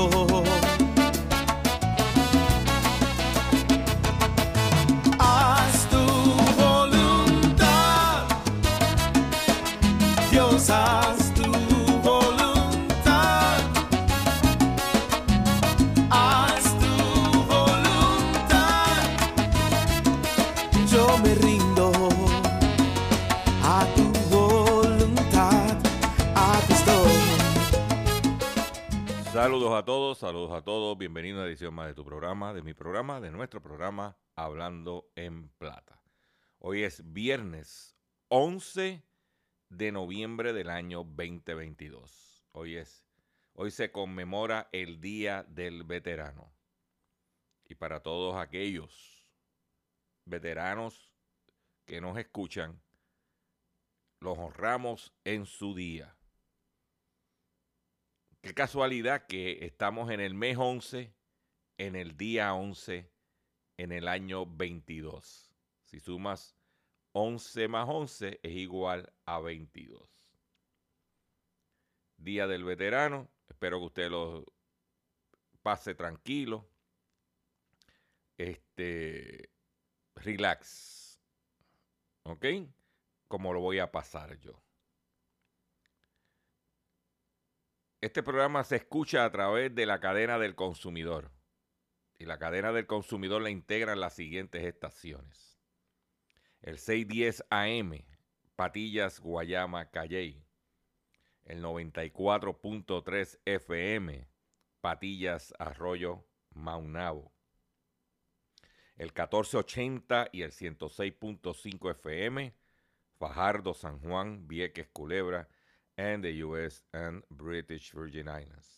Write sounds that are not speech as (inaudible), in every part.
Oh más de tu programa, de mi programa, de nuestro programa Hablando en Plata. Hoy es viernes 11 de noviembre del año 2022. Hoy es hoy se conmemora el Día del Veterano. Y para todos aquellos veteranos que nos escuchan, los honramos en su día. Qué casualidad que estamos en el mes 11, en el día 11, en el año 22. Si sumas 11 más 11 es igual a 22. Día del veterano. Espero que usted lo pase tranquilo. Este, relax. ¿Ok? Como lo voy a pasar yo. Este programa se escucha a través de la cadena del consumidor. Y la cadena del consumidor la integran las siguientes estaciones. El 610 AM, Patillas, Guayama, Calley. El 94.3 FM, Patillas, Arroyo, Maunabo. El 1480 y el 106.5 FM, Fajardo, San Juan, Vieques, Culebra, and the US and British Virgin Islands.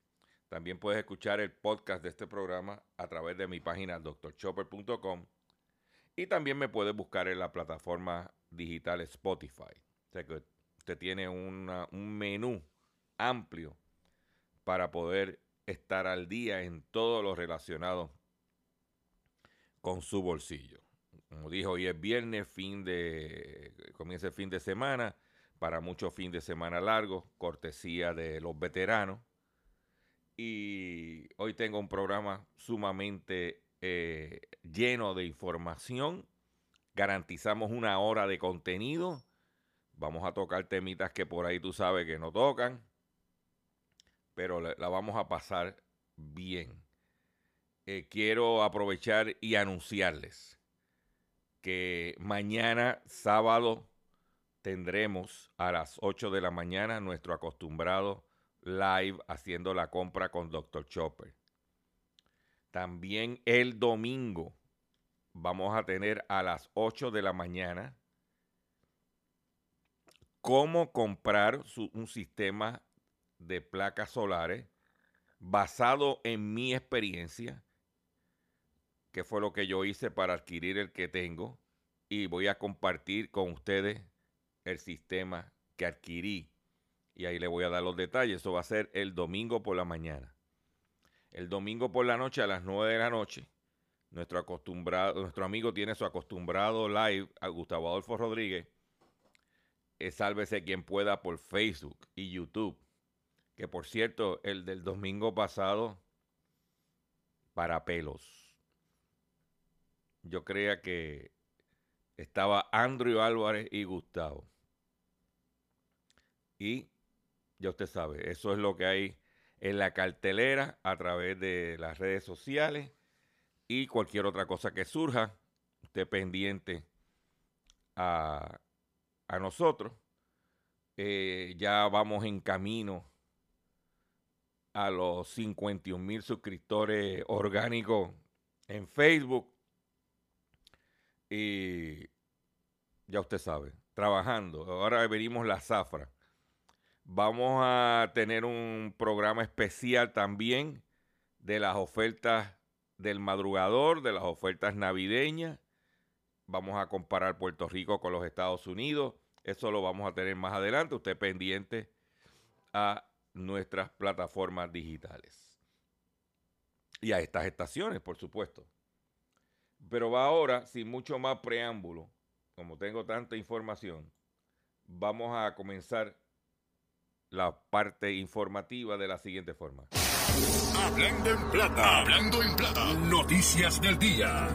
También puedes escuchar el podcast de este programa a través de mi página drchopper.com y también me puedes buscar en la plataforma digital Spotify. O sea que usted tiene un menú amplio para poder estar al día en todo lo relacionado con su bolsillo. Como dijo, hoy es viernes, fin de, comienza el fin de semana para muchos fin de semana largos, cortesía de los veteranos. Y hoy tengo un programa sumamente eh, lleno de información. Garantizamos una hora de contenido. Vamos a tocar temitas que por ahí tú sabes que no tocan. Pero la, vamos a pasar bien. Eh, quiero aprovechar y anunciarles que mañana sábado tendremos a las 8 de la mañana nuestro acostumbrado live haciendo la compra con Dr. Chopper. También el domingo vamos a tener a las 8 de la mañana cómo comprar un sistema de placas solares basado en mi experiencia, que fue lo que yo hice para adquirir el que tengo, y voy a compartir con ustedes el sistema que adquirí. Y ahí le voy a dar los detalles. Eso va a ser el domingo por la mañana. El domingo por la noche a las 9 de la noche. Nuestro, acostumbrado, nuestro amigo tiene su acostumbrado live a Gustavo Adolfo Rodríguez. Es sálvese quien pueda por Facebook y YouTube. Que por cierto, el del domingo pasado, para pelos. Yo creía que estaba Andrew Álvarez y Gustavo. Y ya usted sabe, eso es lo que hay en la cartelera a través de las redes sociales y cualquier otra cosa que surja, usted pendiente a, nosotros. Eh, ya vamos en camino a los 51 mil suscriptores orgánicos en Facebook. Y ya usted sabe, trabajando. Ahora venimos la zafra. Vamos a tener un programa especial también de las ofertas del madrugador, de las ofertas navideñas. Vamos a comparar Puerto Rico con los Estados Unidos. Eso lo vamos a tener más adelante. Usted pendiente a nuestras plataformas digitales. Y a estas estaciones, por supuesto. Pero va ahora, sin mucho más preámbulo, como tengo tanta información, vamos a comenzar la parte informativa de la siguiente forma. Hablando en plata, hablando en plata, noticias del día.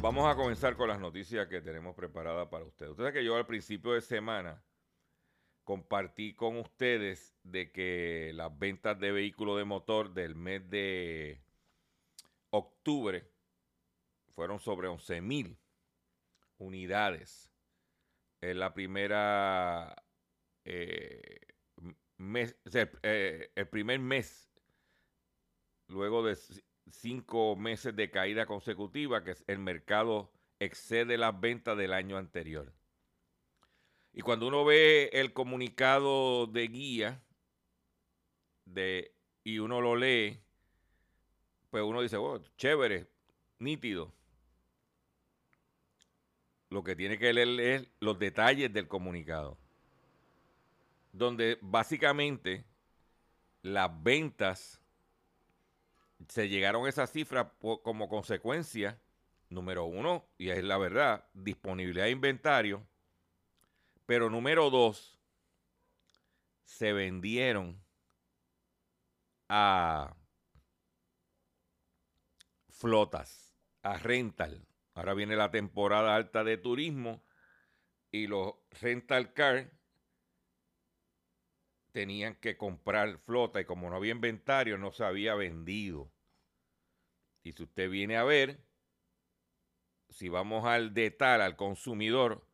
Vamos a comenzar con las noticias que tenemos preparadas para ustedes. Ustedes que yo al principio de semana compartí con ustedes de que las ventas de vehículos de motor del mes de octubre fueron sobre 11 mil unidades. Es la primera eh, eh, el primer mes, luego de cinco meses de caída consecutiva, que el mercado excede las ventas del año anterior. Y cuando uno ve el comunicado de guía de, y uno lo lee, pues uno dice, oh, chévere, nítido. Lo que tiene que leer es los detalles del comunicado donde básicamente las ventas se llegaron a esa cifra como consecuencia, número uno, y es la verdad, disponibilidad de inventario, pero número dos, se vendieron a flotas, a rental. Ahora viene la temporada alta de turismo y los rental car tenían que comprar flota y como no había inventario no se había vendido. Y si usted viene a ver, si vamos al detalle, al consumidor,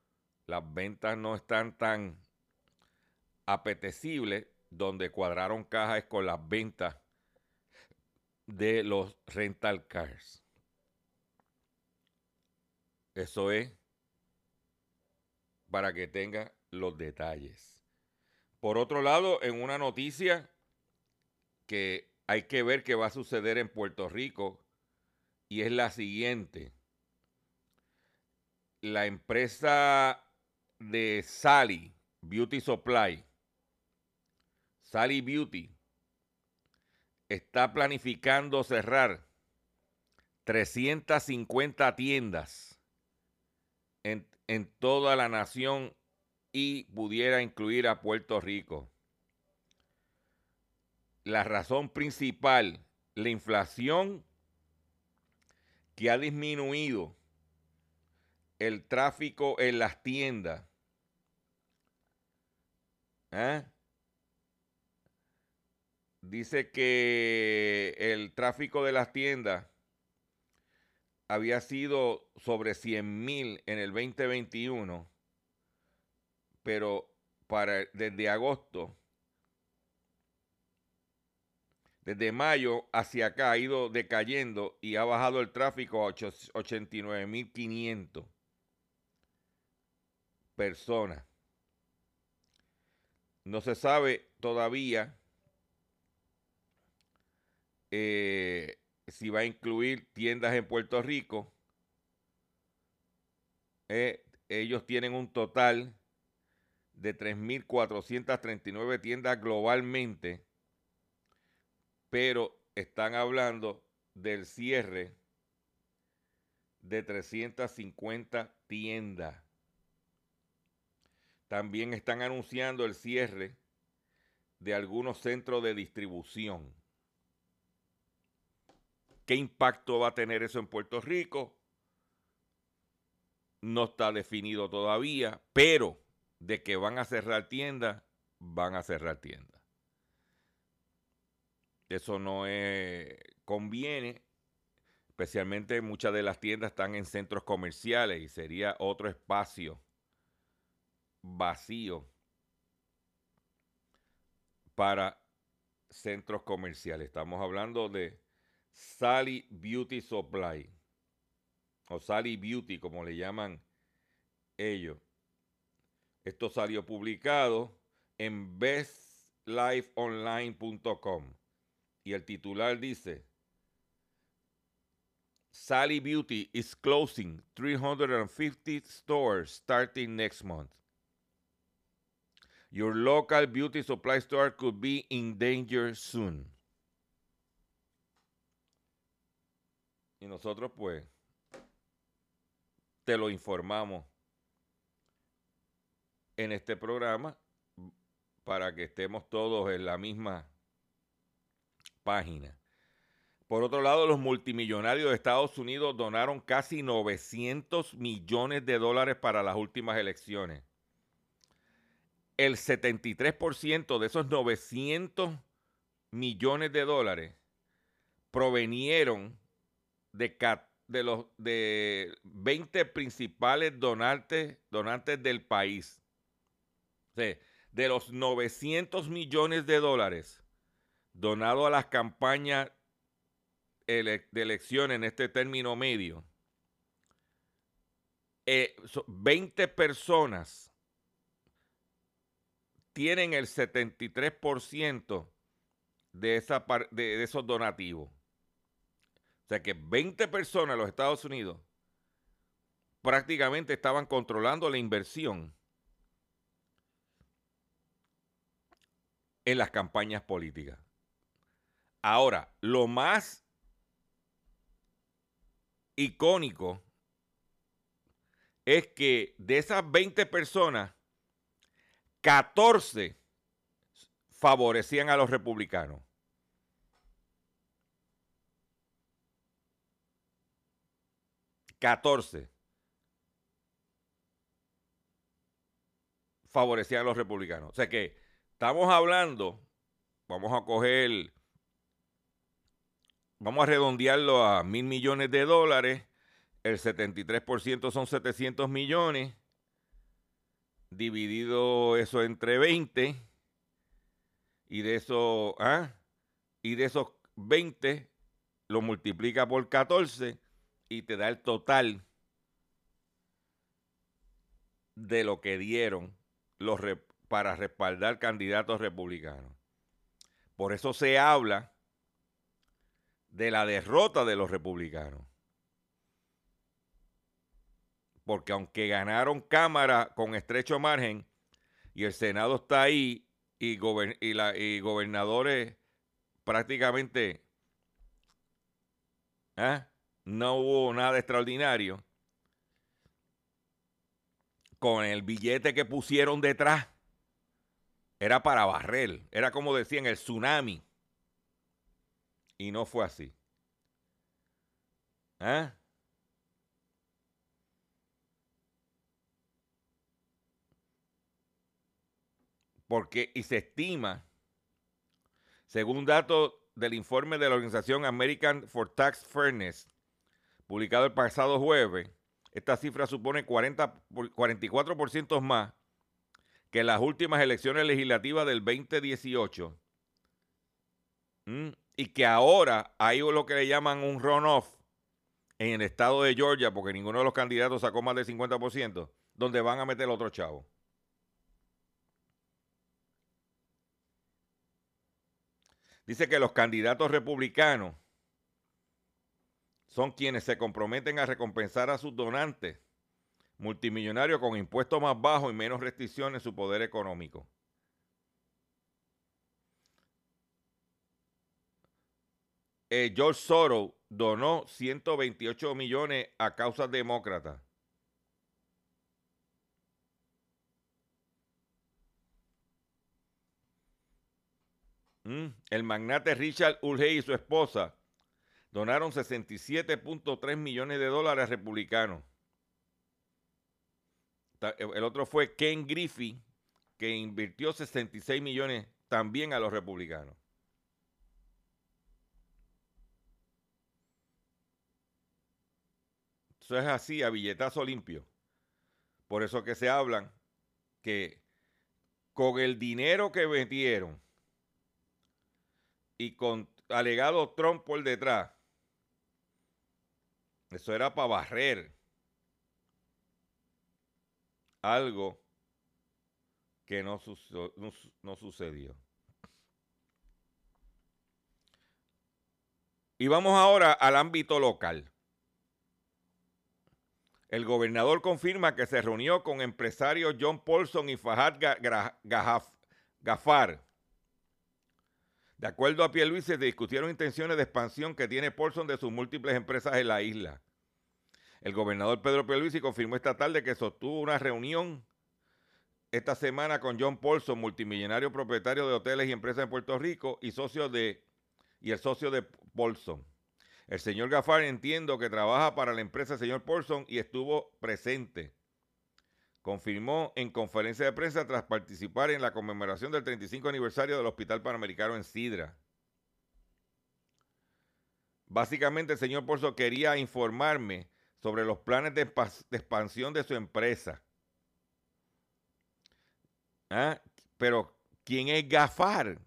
las ventas no están tan apetecibles donde cuadraron cajas con las ventas de los rental cars. Eso es para que tenga los detalles. Por otro lado, en una noticia que hay que ver qué va a suceder en Puerto Rico y es la siguiente. La empresa de Sally Beauty Supply, Sally Beauty, está planificando cerrar 350 tiendas en, en toda la nación y pudiera incluir a Puerto Rico. La razón principal, la inflación que ha disminuido el tráfico en las tiendas. ¿eh? Dice que el tráfico de las tiendas había sido sobre 100 mil en el 2021, pero para, desde agosto, desde mayo hacia acá ha ido decayendo y ha bajado el tráfico a 89.500 personas. No se sabe todavía eh, si va a incluir tiendas en Puerto Rico. Eh, ellos tienen un total de 3.439 tiendas globalmente, pero están hablando del cierre de 350 tiendas. También están anunciando el cierre de algunos centros de distribución. ¿Qué impacto va a tener eso en Puerto Rico? No está definido todavía, pero de que van a cerrar tiendas, van a cerrar tiendas. Eso no conviene, especialmente muchas de las tiendas están en centros comerciales y sería otro espacio vacío para centros comerciales. Estamos hablando de Sally Beauty Supply o Sally Beauty como le llaman ellos. Esto salió publicado en bestlifeonline.com y el titular dice Sally Beauty is closing 350 stores starting next month. Your local beauty supply store could be in danger soon. Y nosotros pues te lo informamos en este programa para que estemos todos en la misma página. Por otro lado, los multimillonarios de Estados Unidos donaron casi 900 millones de dólares para las últimas elecciones. El 73% de esos 900 millones de dólares provenieron de, los de 20 principales donantes, donantes del país de los 900 millones de dólares donados a las campañas de elección en este término medio, 20 eh, personas tienen el 73% de, esa de esos donativos. O sea que 20 personas en los Estados Unidos prácticamente estaban controlando la inversión en las campañas políticas. Ahora, lo más icónico es que de esas 20 personas, 14 favorecían a los republicanos. Catorce favorecían a los republicanos. O sea que Estamos hablando, vamos a coger, vamos a redondearlo a mil millones de dólares, el 73% son 700 millones, dividido eso entre 20, y de eso, ¿ah? y de esos 20 lo multiplica por 14 y te da el total de lo que dieron los, para respaldar candidatos republicanos. Por eso se habla de la derrota de los republicanos. Porque aunque ganaron Cámara con estrecho margen y el Senado está ahí y, gobernadores prácticamente ¿ah? no hubo nada extraordinario, con el billete que pusieron detrás era para barrer, era como decían el tsunami. Y no fue así. ¿Ah? Porque, y se estima, según datos del informe de la organización American for Tax Fairness, publicado el pasado jueves, esta cifra supone 40, por- 44% más que las últimas elecciones legislativas del 2018. ¿Mm? Y que ahora hay lo que le llaman un runoff en el estado de Georgia, porque ninguno de los candidatos sacó más del 50%, donde van a meter otro chavo. Dice que los candidatos republicanos son quienes se comprometen a recompensar a sus donantes multimillonarios con impuestos más bajos y menos restricciones en su poder económico. Eh, George Soros donó 128 millones a causas demócratas. Mm, El magnate Richard Ulrey y su esposa donaron 67.3 millones de dólares a republicanos. Ta- El otro fue Ken Griffey, que invirtió 66 millones también a los republicanos. Eso es así, a billetazo limpio. Por eso que se hablan que con el dinero que metieron y con alegado Trump por detrás, eso era para barrer algo que no, suce- no su- no sucedió. Y vamos ahora al ámbito local. El gobernador confirma que se reunió con empresarios John Paulson y Fahad Gafar. De acuerdo a Pierluisi, se discutieron intenciones de expansión que tiene Paulson de sus múltiples empresas en la isla. El gobernador Pedro Pierluisi confirmó esta tarde que sostuvo una reunión esta semana con John Paulson, multimillonario propietario de hoteles y empresas en Puerto Rico y socio de y el socio de Paulson. El señor Gafar entiendo que trabaja para la empresa del señor Paulson y estuvo presente. Confirmó en conferencia de prensa tras participar en la conmemoración del 35 aniversario del Hospital Panamericano en Sidra. Básicamente el señor Paulson quería informarme sobre los planes de, expa- de expansión de su empresa. Ah, Pero, ¿quién es Gafar?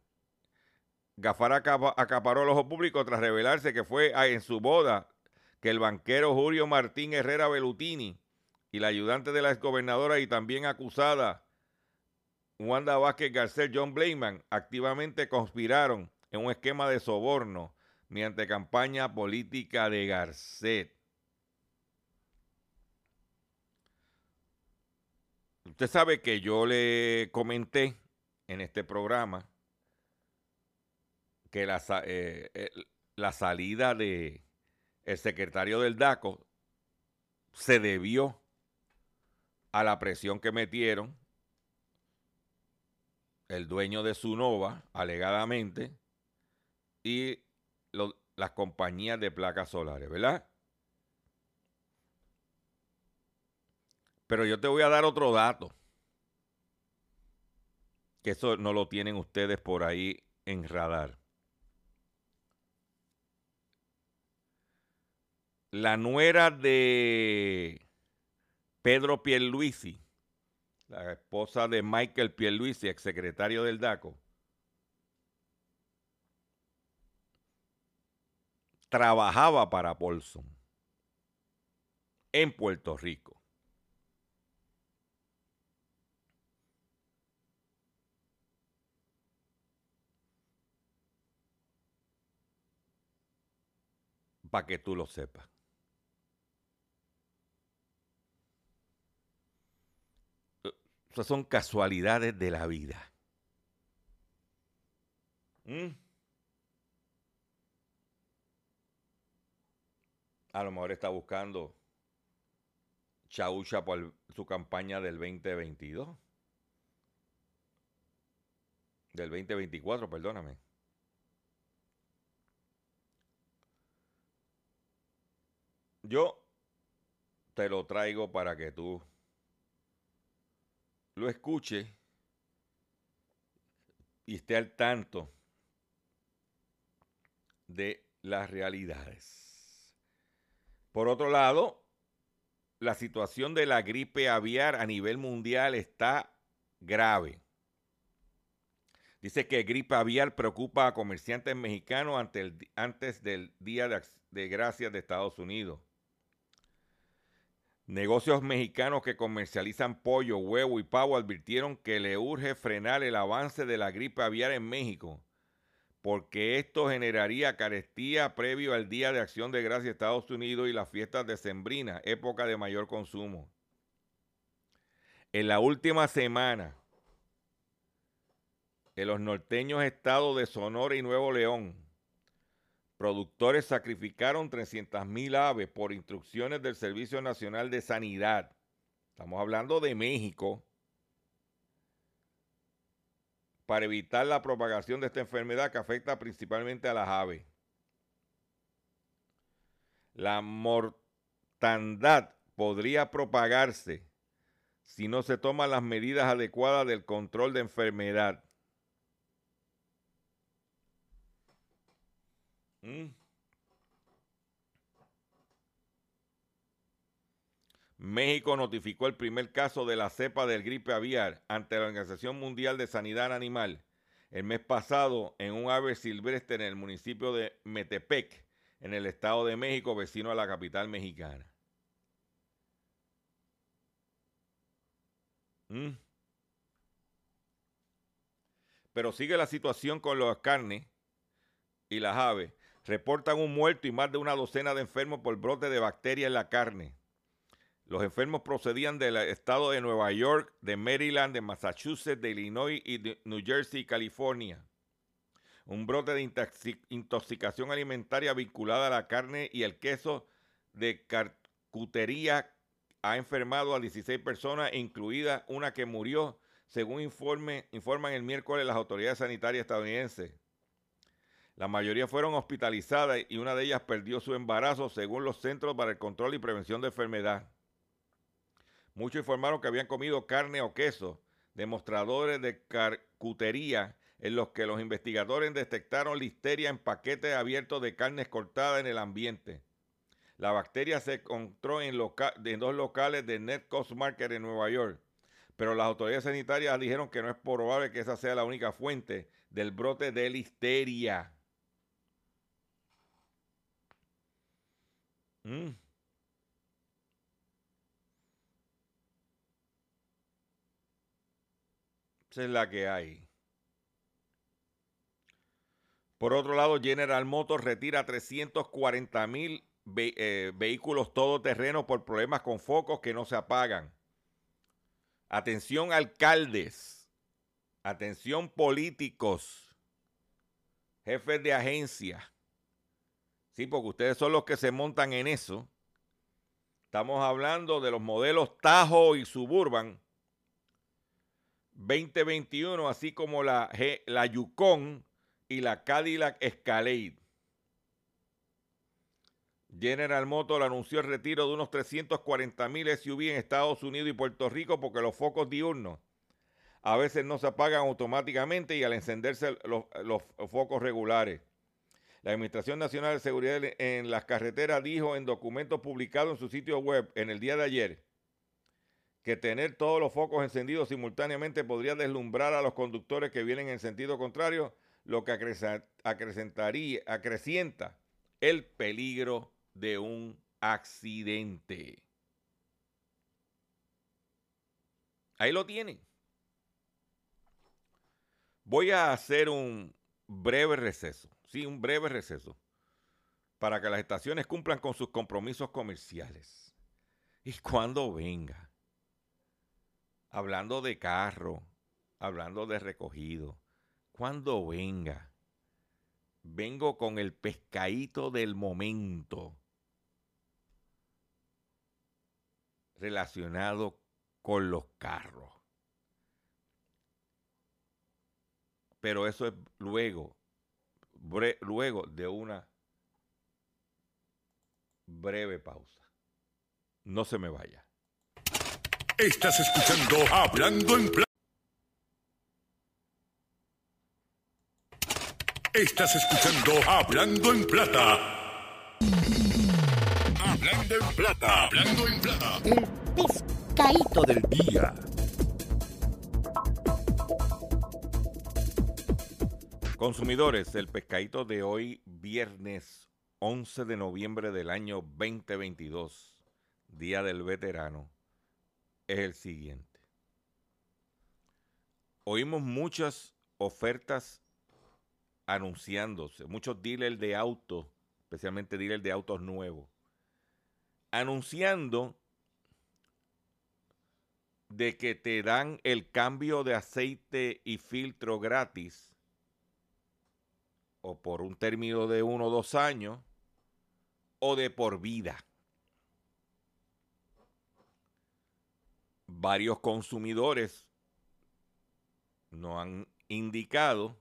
Gafar acaparó el ojo público tras revelarse que fue a- en su boda que el banquero Julio Martín Herrera Belutini y la ayudante de la exgobernadora y también acusada Wanda Vázquez Garcés John Blayman activamente conspiraron en un esquema de soborno mediante campaña política de Garcet. Usted sabe que yo le comenté en este programa que la, eh, eh, la salida de el secretario del DACO se debió a la presión que metieron el dueño de Sunova, alegadamente, y las compañías de placas solares, ¿verdad? Pero yo te voy a dar otro dato, que eso no lo tienen ustedes por ahí en radar. La nuera de Pedro Pierluisi, la esposa de Michael Pierluisi, exsecretario del DACO, trabajaba para Paulson en Puerto Rico. Para que tú lo sepas. Esas son casualidades de la vida. ¿Mm? A lo mejor está buscando chaucha por su campaña del 2022. Del 2024, perdóname. Yo te lo traigo para que tú lo escuche y esté al tanto de las realidades. Por otro lado, la situación de la gripe aviar a nivel mundial está grave. Dice que gripe aviar preocupa a comerciantes mexicanos antes del Día de, de Gracias de Estados Unidos. Negocios mexicanos que comercializan pollo, huevo y pavo advirtieron que le urge frenar el avance de la gripe aviar en México, porque esto generaría carestía previo al Día de Acción de Gracias de Estados Unidos y las fiestas de Sembrina, época de mayor consumo. En la última semana, en los norteños estados de Sonora y Nuevo León, productores sacrificaron 300.000 aves por instrucciones del Servicio Nacional de Sanidad. Estamos hablando de México para evitar la propagación de esta enfermedad que afecta principalmente a las aves. La mortandad podría propagarse si no se toman las medidas adecuadas del control de enfermedad. Mm. México notificó el primer caso de la cepa del gripe aviar ante la Organización Mundial de Sanidad Animal el mes pasado en un ave silvestre en el municipio de Metepec, en el Estado de México, vecino a la capital mexicana. Mm. Pero sigue la situación con las carnes y las aves. Reportan un muerto y más de una docena de enfermos por brote de bacterias en la carne. Los enfermos procedían del estado de Nueva York, de Maryland, de Massachusetts, de Illinois y de New Jersey y California. Un brote de intoxicación alimentaria vinculada a la carne y el queso de carcutería ha enfermado a 16 personas, incluida una que murió, según informan el miércoles las autoridades sanitarias estadounidenses. La mayoría fueron hospitalizadas y una de ellas perdió su embarazo según los Centros para el Control y Prevención de Enfermedad. Muchos informaron que habían comido carne o queso, demostradores de carcutería en los que los investigadores detectaron listeria en paquetes abiertos de carnes cortadas en el ambiente. La bacteria se encontró en, dos locales de Net Coast Market en Nueva York, pero las autoridades sanitarias dijeron que no es probable que esa sea la única fuente del brote de listeria. Mm. Esa es la que hay. Por otro lado, General Motors retira 340 mil eh, vehículos todoterrenos por problemas con focos que no se apagan. Atención alcaldes, atención políticos, jefes de agencia. Porque ustedes son los que se montan en eso. Estamos hablando de los modelos Tajo y Suburban 2021, así como la, la Yukon y la Cadillac Escalade. General Motors anunció el retiro de unos 340 mil SUV en Estados Unidos y Puerto Rico porque los focos diurnos a veces no se apagan automáticamente y al encenderse los focos regulares. La Administración Nacional de Seguridad en las Carreteras dijo en documentos publicados en su sitio web en el día de ayer que tener todos los focos encendidos simultáneamente podría deslumbrar a los conductores que vienen en sentido contrario, lo que acrecentaría, acrecienta el peligro de un accidente. Ahí lo tienen. Voy a hacer un breve receso sí, un breve receso, para que las estaciones cumplan con sus compromisos comerciales. Y cuando venga, hablando de carro, hablando de recogido, cuando venga, vengo con el pescadito del momento. Relacionado con los carros. Pero eso es luego luego de una breve pausa. No se me vaya. Estás escuchando Hablando en Plata. Estás escuchando Hablando en Plata. Hablando Hablando en plata. Hablando en plata. El pescadito del día. Consumidores, el pescadito de hoy, viernes 11 de noviembre del año 2022, Día del Veterano, es el siguiente. Oímos muchas ofertas anunciándose, muchos dealers de autos, especialmente dealers de autos nuevos, anunciando de que te dan el cambio de aceite y filtro gratis o por un término de uno o dos años o de por vida. Varios consumidores nos han indicado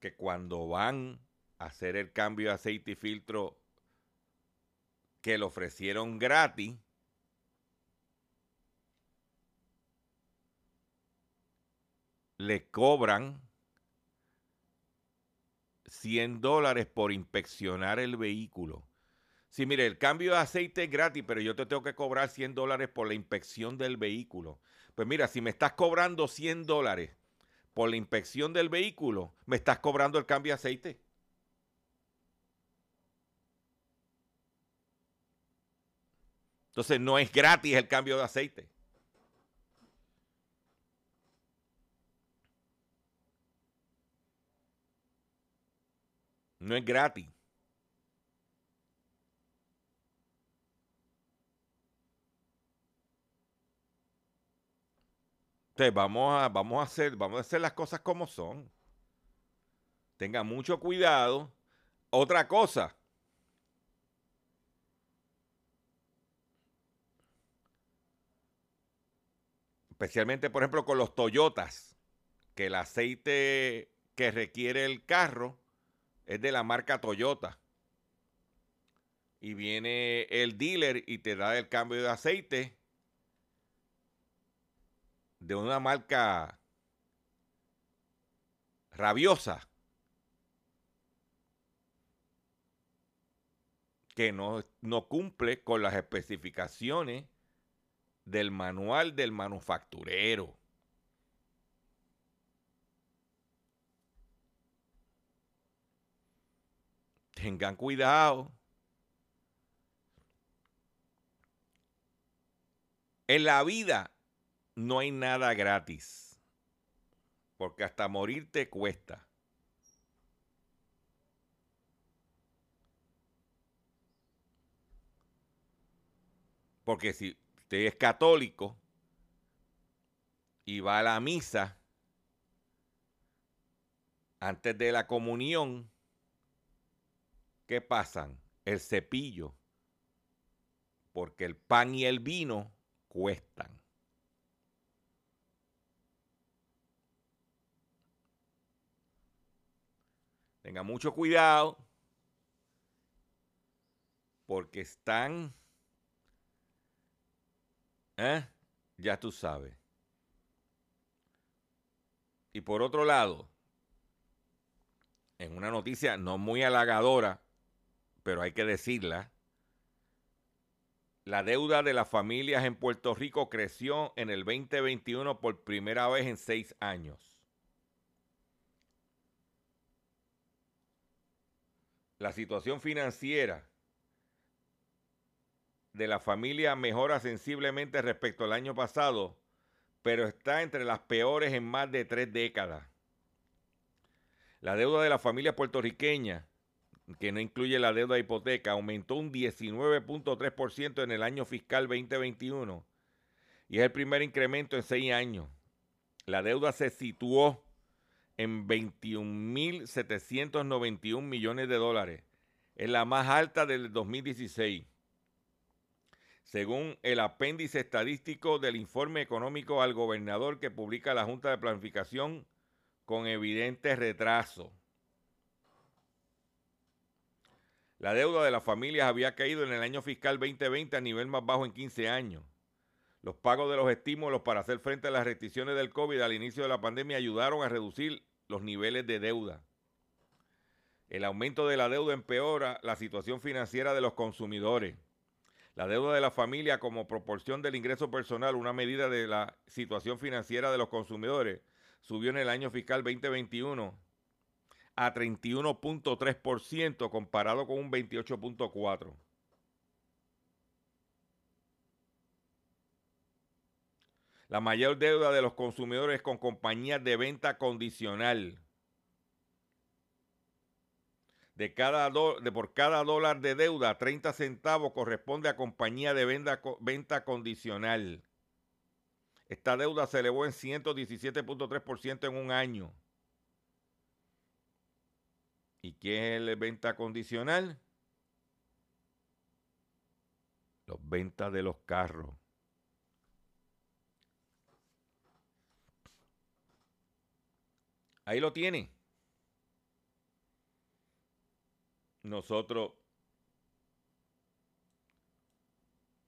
que cuando van a hacer el cambio de aceite y filtro que le ofrecieron gratis, le cobran 100 dólares por inspeccionar el vehículo. Sí, mire, el cambio de aceite es gratis, pero yo te tengo que cobrar 100 dólares por la inspección del vehículo. Pues mira, si me estás cobrando 100 dólares por la inspección del vehículo, me estás cobrando el cambio de aceite. Entonces no es gratis el cambio de aceite. No es gratis. Entonces vamos a, vamos a hacer, vamos a hacer las cosas como son. Tenga mucho cuidado. Otra cosa. Especialmente, por ejemplo, con los Toyotas, que el aceite que requiere el carro es de la marca Toyota. Y viene el dealer y te da el cambio de aceite de una marca rabiosa que no, no, cumple con las especificaciones del manual del manufacturero. Tengan cuidado. En la vida no hay nada gratis. Porque hasta morir te cuesta. Porque si usted es católico y va a la misa antes de la comunión, ¿qué pasan? El cepillo. Porque el pan y el vino cuestan. Tenga mucho cuidado porque están, ¿eh? ya tú sabes. Y por otro lado, en una noticia no muy halagadora, pero hay que decirla, la deuda de las familias en Puerto Rico creció en el 2021 por primera vez en seis años. la situación financiera de la familia mejora sensiblemente respecto al año pasado, pero está entre las peores en más de tres décadas. La deuda de la familia puertorriqueña, que no incluye la deuda de hipoteca, aumentó un 19.3% en el año fiscal 2021 y es el primer incremento en seis años. La deuda se situó en 21.791 millones de dólares. Es la más alta del 2016. Según el apéndice estadístico del informe económico al gobernador que publica la Junta de Planificación con evidente retraso. La deuda de las familias había caído en el año fiscal 2020 a nivel más bajo en 15 años. Los pagos de los estímulos para hacer frente a las restricciones del COVID al inicio de la pandemia ayudaron a reducir los niveles de deuda. El aumento de la deuda empeora la situación financiera de los consumidores. La deuda de la familia como proporción del ingreso personal, una medida de la situación financiera de los consumidores, subió en el año fiscal 2021 a 31.3% comparado con un 28.4%. La mayor deuda de los consumidores con compañías de venta condicional. De cada de por cada dólar de deuda, 30 centavos corresponde a compañía de venta condicional. Esta deuda se elevó en 117.3% en un año. ¿Y qué es el venta condicional? Los ventas de los carros. Ahí lo tiene. Nosotros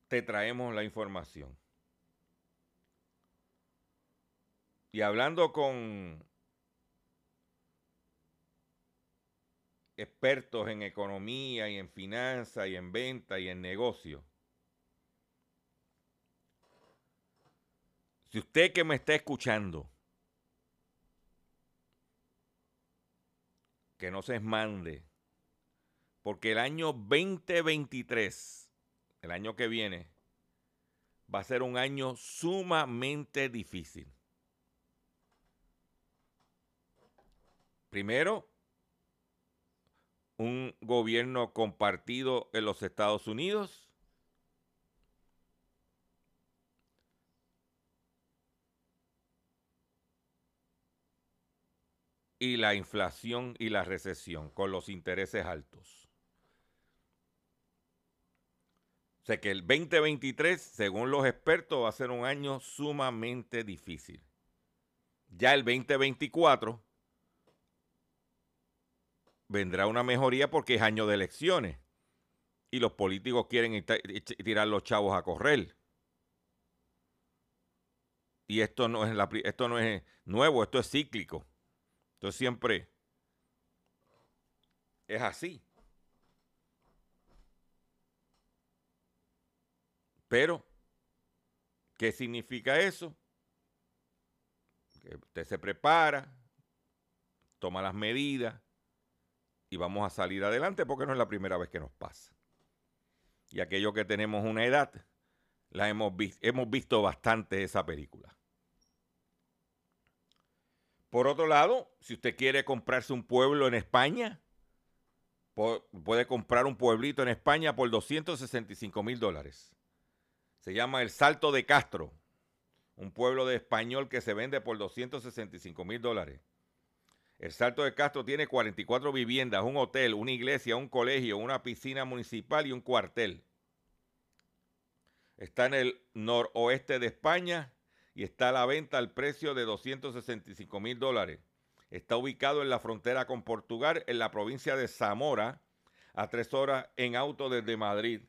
te traemos la información. Y hablando con expertos en economía y en finanzas y en venta y en negocio. Si usted que me está escuchando, que no se mande, porque el año 2023, el año que viene, va a ser un año sumamente difícil. Primero, un gobierno compartido en los Estados Unidos. Y la inflación y la recesión con los intereses altos. O sea que el 2023, según los expertos, va a ser un año sumamente difícil. Ya el 2024 vendrá una mejoría porque es año de elecciones y los políticos quieren tirar los chavos a correr. Y esto no es la, esto no es nuevo, esto es cíclico. Entonces siempre es así. Pero, ¿qué significa eso? Que usted se prepara, toma las medidas, y vamos a salir adelante porque no es la primera vez que nos pasa. Y aquellos que tenemos una edad, la hemos, hemos visto bastante esa película. Por otro lado, si usted quiere comprarse un pueblo en España, puede comprar un pueblito en España por 265 mil dólares. Se llama El Salto de Castro, un pueblo de español que se vende por 265 mil dólares. El Salto de Castro tiene 44 viviendas, un hotel, una iglesia, un colegio, una piscina municipal y un cuartel. Está en el noroeste de España y está a la venta al precio de 265 mil dólares. Está ubicado en la frontera con Portugal, en la provincia de Zamora, a tres horas en auto desde Madrid.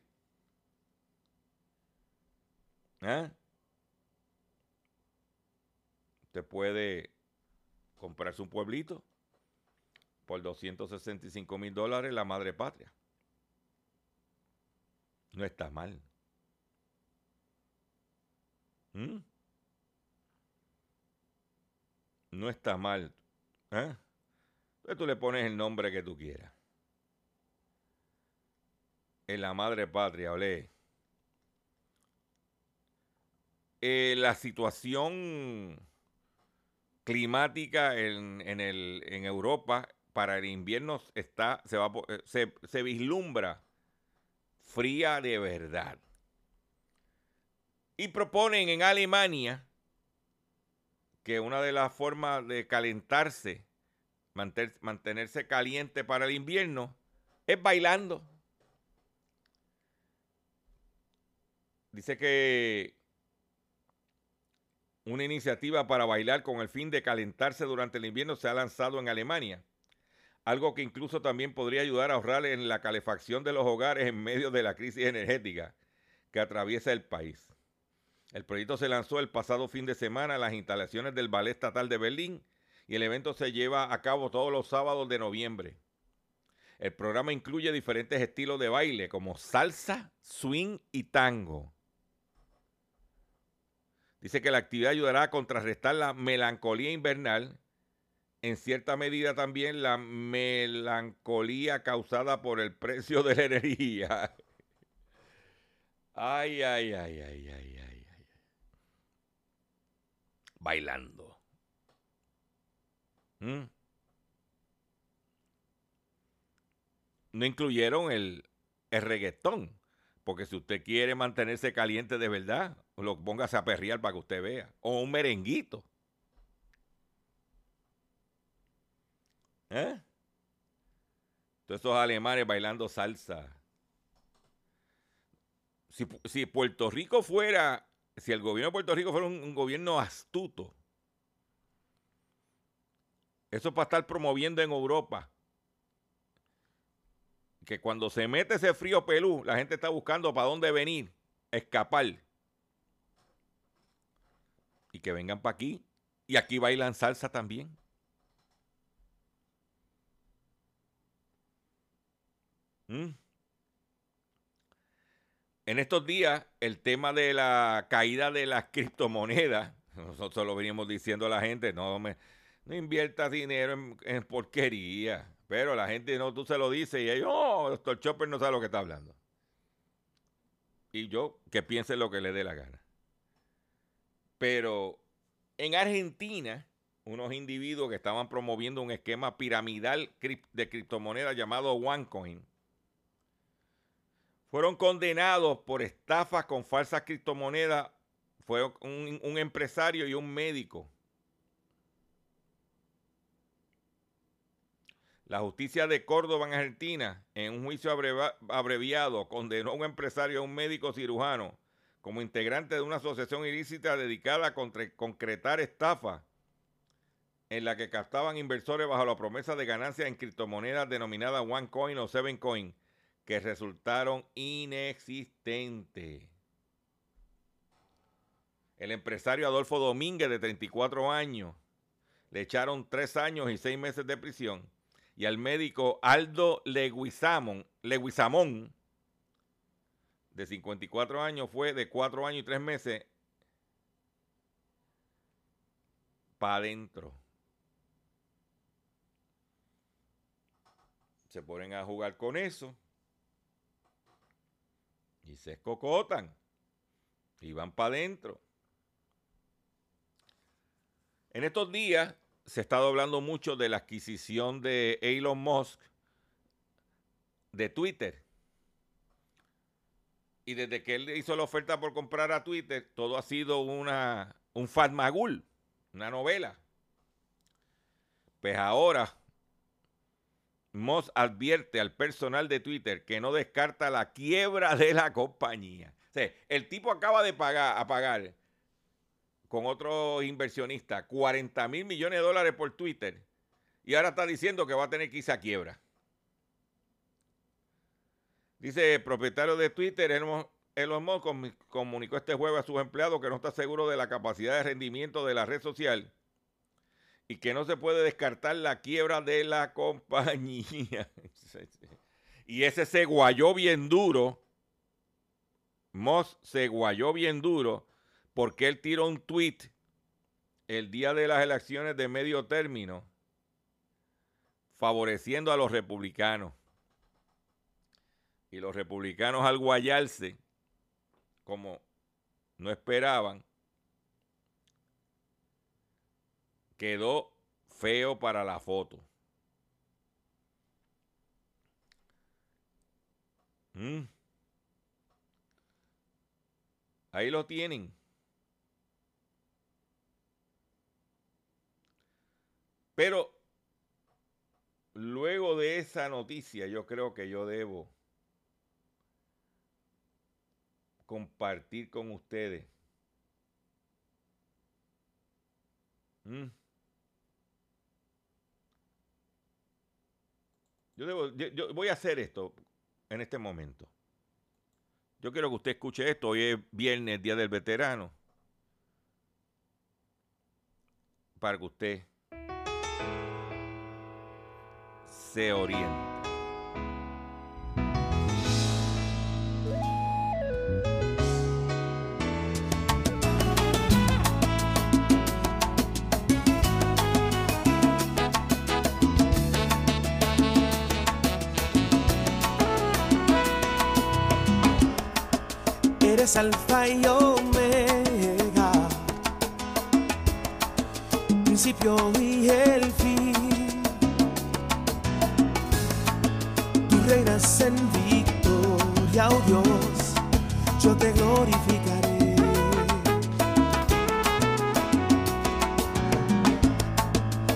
¿Eh? Usted puede comprarse un pueblito por 265 mil dólares la madre patria. No está mal. ¿Mm? No está mal. ¿Eh? Entonces tú le pones el nombre que tú quieras. En la madre patria, olé. Eh, la situación climática en, el, en Europa para el invierno está, se, va, se, se vislumbra fría de verdad. Y proponen en Alemania que una de las formas de calentarse, mantenerse caliente para el invierno, es bailando. Dice que una iniciativa para bailar con el fin de calentarse durante el invierno se ha lanzado en Alemania. Algo que incluso también podría ayudar a ahorrar en la calefacción de los hogares en medio de la crisis energética que atraviesa el país. El proyecto se lanzó el pasado fin de semana en las instalaciones del Ballet Estatal de Berlín y el evento se lleva a cabo todos los sábados de noviembre. El programa incluye diferentes estilos de baile como salsa, swing y tango. Dice que la actividad ayudará a contrarrestar la melancolía invernal, en cierta medida también la melancolía causada por el precio de la energía. (laughs) Ay, ay, ay, ay, ay, ay, ay. Bailando. ¿Mm? No incluyeron el, el reggaetón. Porque si usted quiere mantenerse caliente de verdad, lo póngase a perrear para que usted vea. O un merenguito. ¿Eh? Todos esos alemanes bailando salsa. Si, Puerto Rico fuera, si el gobierno de Puerto Rico fuera un, un gobierno astuto, eso es para estar promoviendo en Europa que cuando se mete ese frío pelú, la gente está buscando para dónde venir, escapar. Y que vengan para aquí. Y aquí bailan salsa también. ¿Mm? En estos días, el tema de la caída de las criptomonedas, (laughs) nosotros lo venimos diciendo a la gente, no, me, no inviertas dinero en porquería. Pero la gente no, tú se lo dices y ellos, oh, doctor Chopper no sabe lo que está hablando. Y yo, que piense lo que le dé la gana. Pero en Argentina, unos individuos que estaban promoviendo un esquema piramidal de criptomonedas llamado OneCoin, fueron condenados por estafas con falsas criptomonedas. Fue un, un empresario y un médico. La justicia de Córdoba en Argentina, en un juicio abreviado, condenó a un empresario y a un médico cirujano como integrante de una asociación ilícita dedicada a concretar estafas en la que captaban inversores bajo la promesa de ganancias en criptomonedas denominadas OneCoin o SevenCoin, que resultaron inexistentes. El empresario Adolfo Domínguez, de 34 años, le echaron tres años y seis meses de prisión y al médico Aldo Leguizamón, Leguizamón, de 54 años, fue de 4 años y 3 meses para adentro. Se ponen a jugar con eso y se escocotan y van para adentro. En estos días se ha estado hablando mucho de la adquisición de Elon Musk de Twitter. Y desde que él hizo la oferta por comprar a Twitter, todo ha sido una, un Fatmagul, una novela. Pues ahora, Musk advierte al personal de Twitter que no descarta la quiebra de la compañía. O sea, el tipo acaba de pagar con otro inversionista 40 mil millones de dólares por Twitter y ahora está diciendo que va a tener que irse a quiebra. Dice el propietario de Twitter, Elon Musk, comunicó este jueves a sus empleados que no está seguro de la capacidad de rendimiento de la red social y que no se puede descartar la quiebra de la (laughs) compañía. y ese se guayó bien duro. Musk se guayó bien duro porque él tiró un tweet el día de las elecciones de medio término favoreciendo a los republicanos. Y los republicanos al guayarse, como no esperaban, quedó feo para la foto. Mm. Ahí lo tienen. Pero luego de esa noticia, yo creo que yo debo compartir con ustedes. Yo, debo, yo, voy a hacer esto en este momento. Yo quiero que usted escuche esto. Hoy es viernes, día del veterano. Para que usted se orienta. eres alfa y omega, principio y el fin. Reinas en victoria, oh Dios, yo te glorificaré.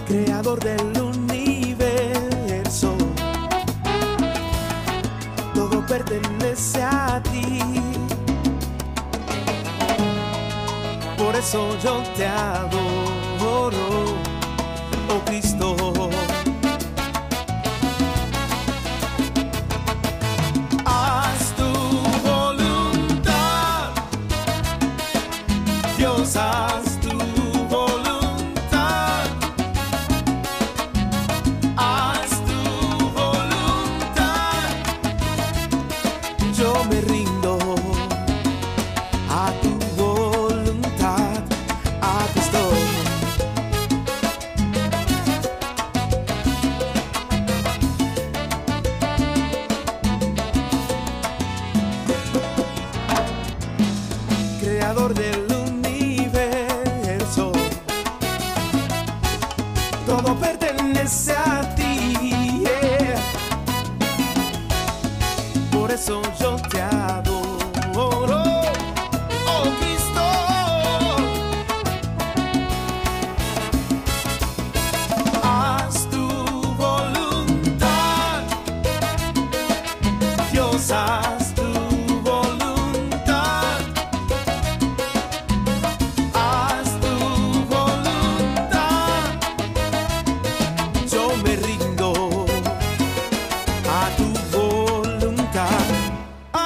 Creador del universo, todo pertenece a ti. Por eso yo te adoro, oh Cristo.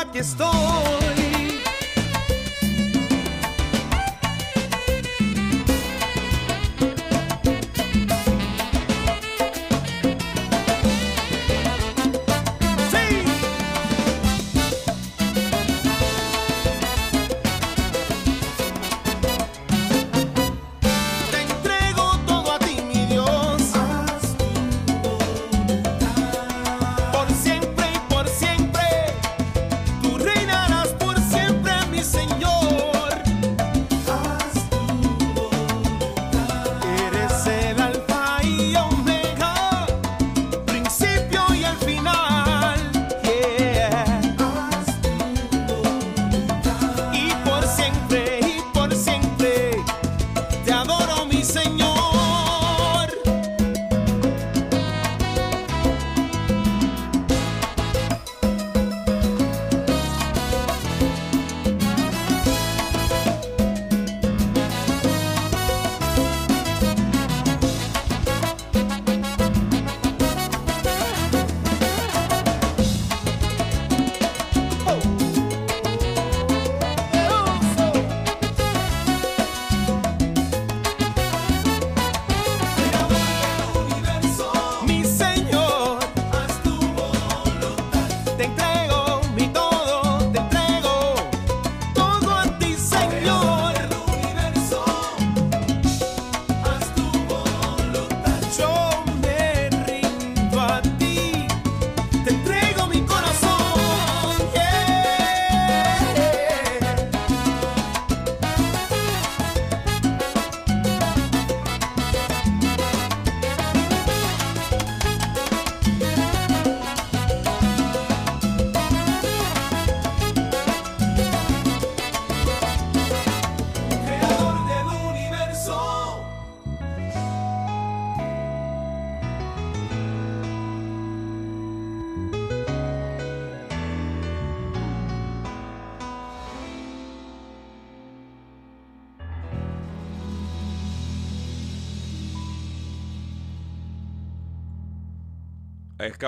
Aquí estoy.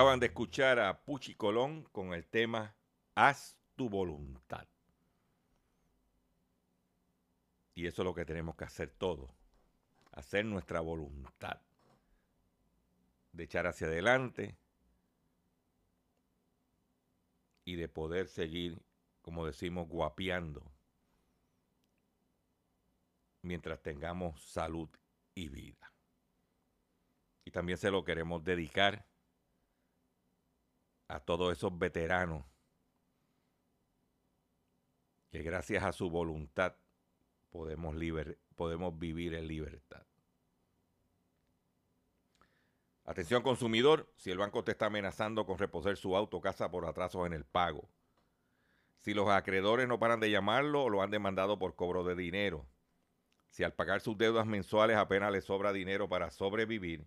Acaban de escuchar a Puchi Colón con el tema Haz tu voluntad. Y eso es lo que tenemos que hacer todos. Hacer nuestra voluntad. De echar hacia adelante y de poder seguir, como decimos, guapeando mientras tengamos salud y vida. Y también se lo queremos dedicar a todos esos veteranos que gracias a su voluntad podemos, podemos vivir en libertad. Atención consumidor, si el banco te está amenazando con reposer su auto o casa por atrasos en el pago. Si los acreedores no paran de llamarlo o lo han demandado por cobro de dinero. Si al pagar sus deudas mensuales apenas le sobra dinero para sobrevivir.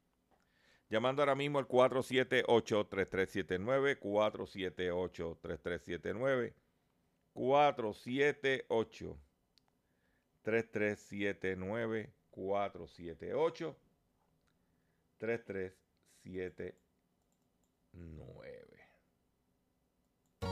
llamando ahora mismo al 478-3379, 478-3379, 478-3379, 478 3379.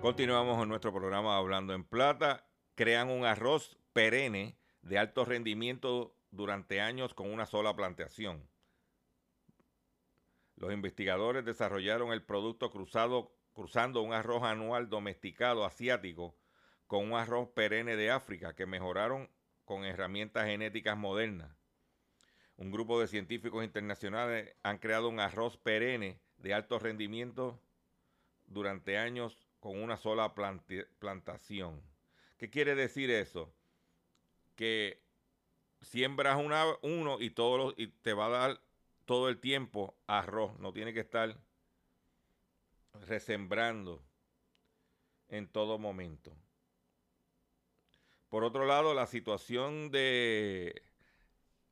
Continuamos en nuestro programa Hablando en Plata. Crean un arroz perenne de alto rendimiento durante años con una sola plantación. Los investigadores desarrollaron el producto cruzado, cruzando un arroz anual domesticado asiático con un arroz perenne de África que mejoraron con herramientas genéticas modernas. Un grupo de científicos internacionales han creado un arroz perenne de alto rendimiento durante años con una sola plantación. ¿Qué quiere decir eso? Que siembras una, uno y, todo y te va a dar todo el tiempo arroz. No tiene que estar resembrando en todo momento. Por otro lado, la situación de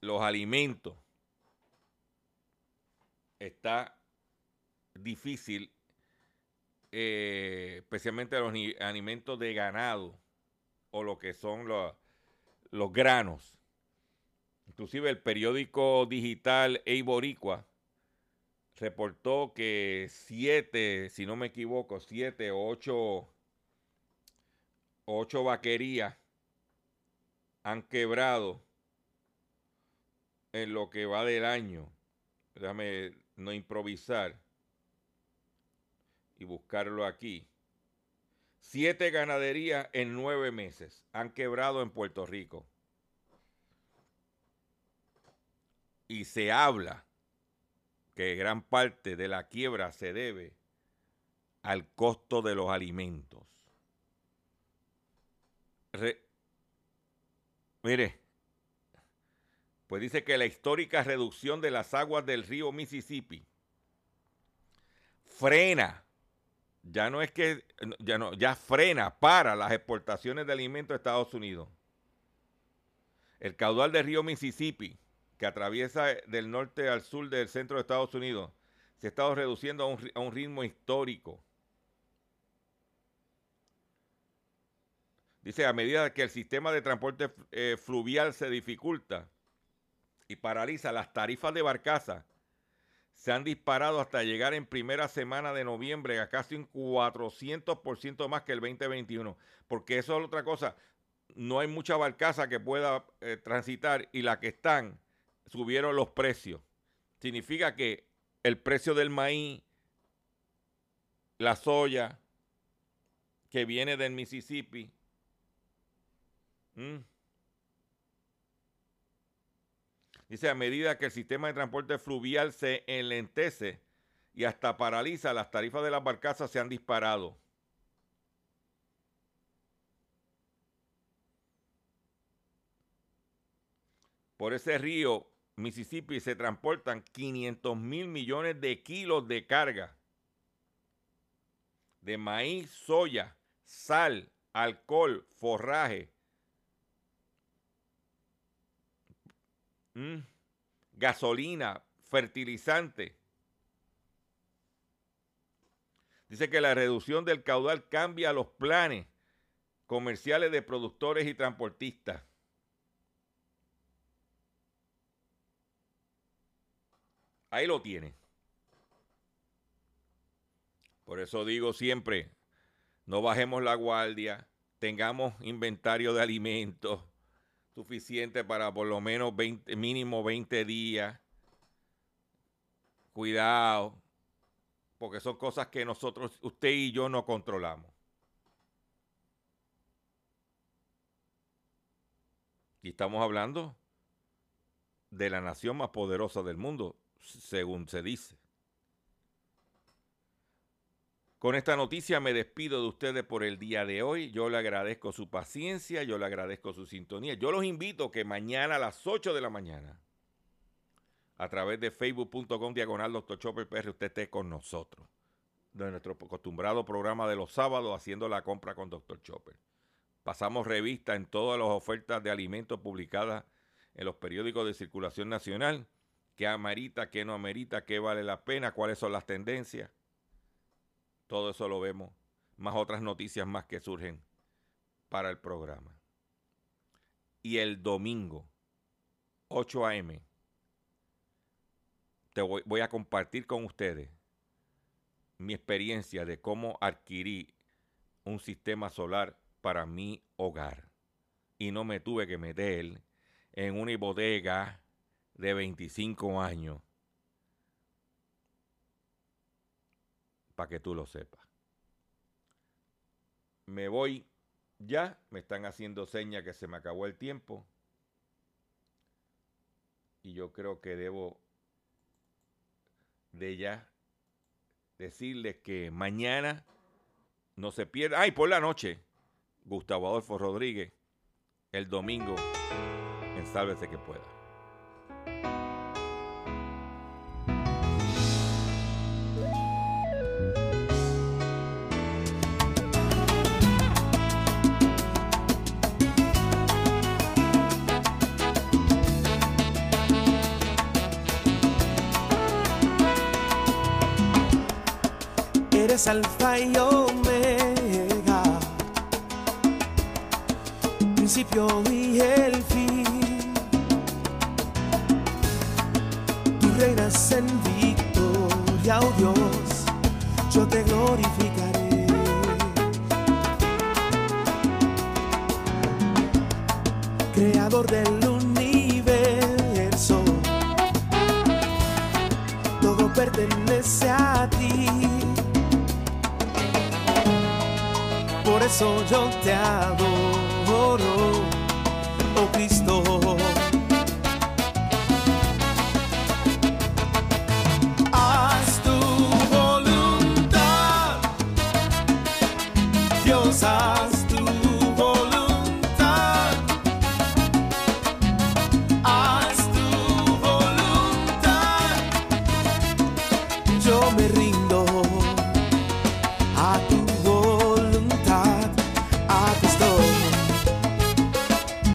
los alimentos está difícil eh, especialmente los alimentos de ganado o lo que son los, los granos. Inclusive el periódico digital Eiboricua reportó que siete, si no me equivoco, siete o ocho, ocho vaquerías han quebrado en lo que va del año. Déjame no improvisar y buscarlo aquí. Siete ganaderías en nueve meses han quebrado en Puerto Rico. Y se habla que gran parte de la quiebra se debe al costo de los alimentos. mire, pues dice que la histórica reducción de las aguas del río Mississippi frena ya no es que, ya no, ya frena para las exportaciones de alimentos a Estados Unidos. El caudal del río Mississippi, que atraviesa del norte al sur del centro de Estados Unidos, se ha estado reduciendo a un, ritmo histórico. Dice, a medida que el sistema de transporte eh, fluvial se dificulta y paraliza las tarifas de barcaza, se han disparado hasta llegar en primera semana de noviembre a casi un 400% más que el 2021. Porque eso es otra cosa. No hay mucha barcaza que pueda eh, transitar y las que están subieron los precios. Significa que el precio del maíz, la soya que viene del Mississippi, Dice, a medida que el sistema de transporte fluvial se enlentece y hasta paraliza, las tarifas de las barcazas se han disparado. Por ese río Mississippi se transportan 500 mil millones de kilos de carga de maíz, soya, sal, alcohol, forraje, mm, gasolina, fertilizante. Dice que la reducción del caudal cambia los planes comerciales de productores y transportistas. Ahí lo tiene. Por eso digo siempre, no bajemos la guardia, tengamos inventario de alimentos suficiente para por lo menos 20, mínimo 20 días. Cuidado, porque son cosas que nosotros, usted y yo no controlamos. Y estamos hablando de la nación más poderosa del mundo, según se dice. Con esta noticia me despido de ustedes por el día de hoy. Yo le agradezco su paciencia, yo le agradezco su sintonía. Yo los invito que mañana a las 8 de la mañana, a través de facebook.com diagonal Dr. Chopper PR, usted esté con nosotros. De nuestro acostumbrado programa de los sábados, haciendo la compra con Dr. Chopper. Pasamos revista en todas las ofertas de alimentos publicadas en los periódicos de circulación nacional. ¿Qué amerita, qué no amerita, qué vale la pena, cuáles son las tendencias? Todo eso lo vemos, más otras noticias más que surgen para el programa. Y el domingo, 8 a.m., te voy, voy, a compartir con ustedes mi experiencia de cómo adquirí un sistema solar para mi hogar. Y no me tuve que meter en una bodega de 25 años para que tú lo sepas. Me voy ya, me están haciendo señas que se me acabó el tiempo. Y yo creo que debo de ya decirles que mañana no se pierda. Ay, por la noche, Gustavo Adolfo Rodríguez, el domingo en Sálvese que pueda. Eres alfa y omega, principio y el fin. Tú reinas en victoria, oh Dios, yo te glorificaré. Creador del universo, todo pertenece a ti. por eso yo te adoro, oh Cristo.